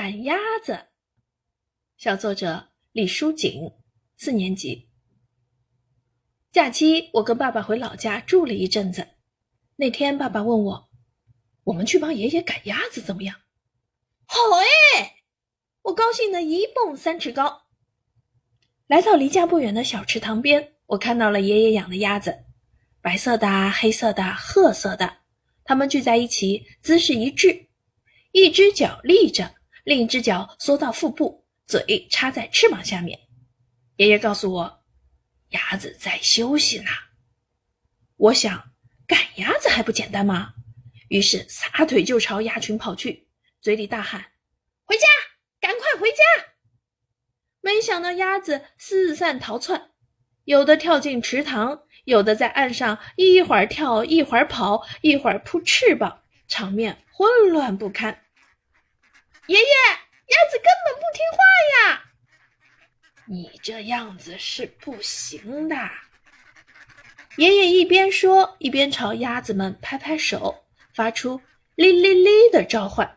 赶鸭子。小作者李淑锦，四年级。假期我跟爸爸回老家住了一阵子。那天爸爸问我：“我们去帮爷爷赶鸭子怎么样？”好哎！我高兴的一蹦三尺高。来到离家不远的小池塘边，我看到了爷爷养的鸭子，白色的、黑色的、褐色的，它们聚在一起，姿势一致，一只脚立着，另一只脚缩到腹部。嘴插在翅膀下面，爷爷告诉我，鸭子在休息呢。我想赶鸭子还不简单吗？于是撒腿就朝鸭群跑去，嘴里大喊：“回家，赶快回家！”没想到鸭子四散逃窜，有的跳进池塘，有的在岸上一会儿跳一会儿跑，一会儿扑翅膀，场面混乱不堪。爷爷。鸭子根本不听话呀！你这样子是不行的。爷爷一边说，一边朝鸭子们拍拍手，发出“哩哩哩”的召唤。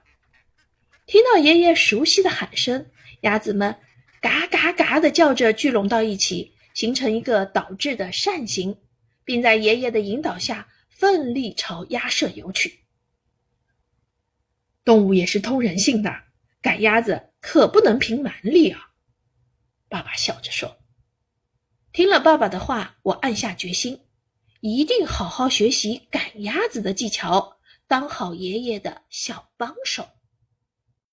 听到爷爷熟悉的喊声，鸭子们嘎嘎嘎的叫着，聚拢到一起，形成一个倒置的扇形，并在爷爷的引导下奋力朝鸭舍游去。动物也是通人性的。赶鸭子可不能凭蛮力啊！爸爸笑着说。听了爸爸的话，我暗下决心，一定好好学习赶鸭子的技巧，当好爷爷的小帮手。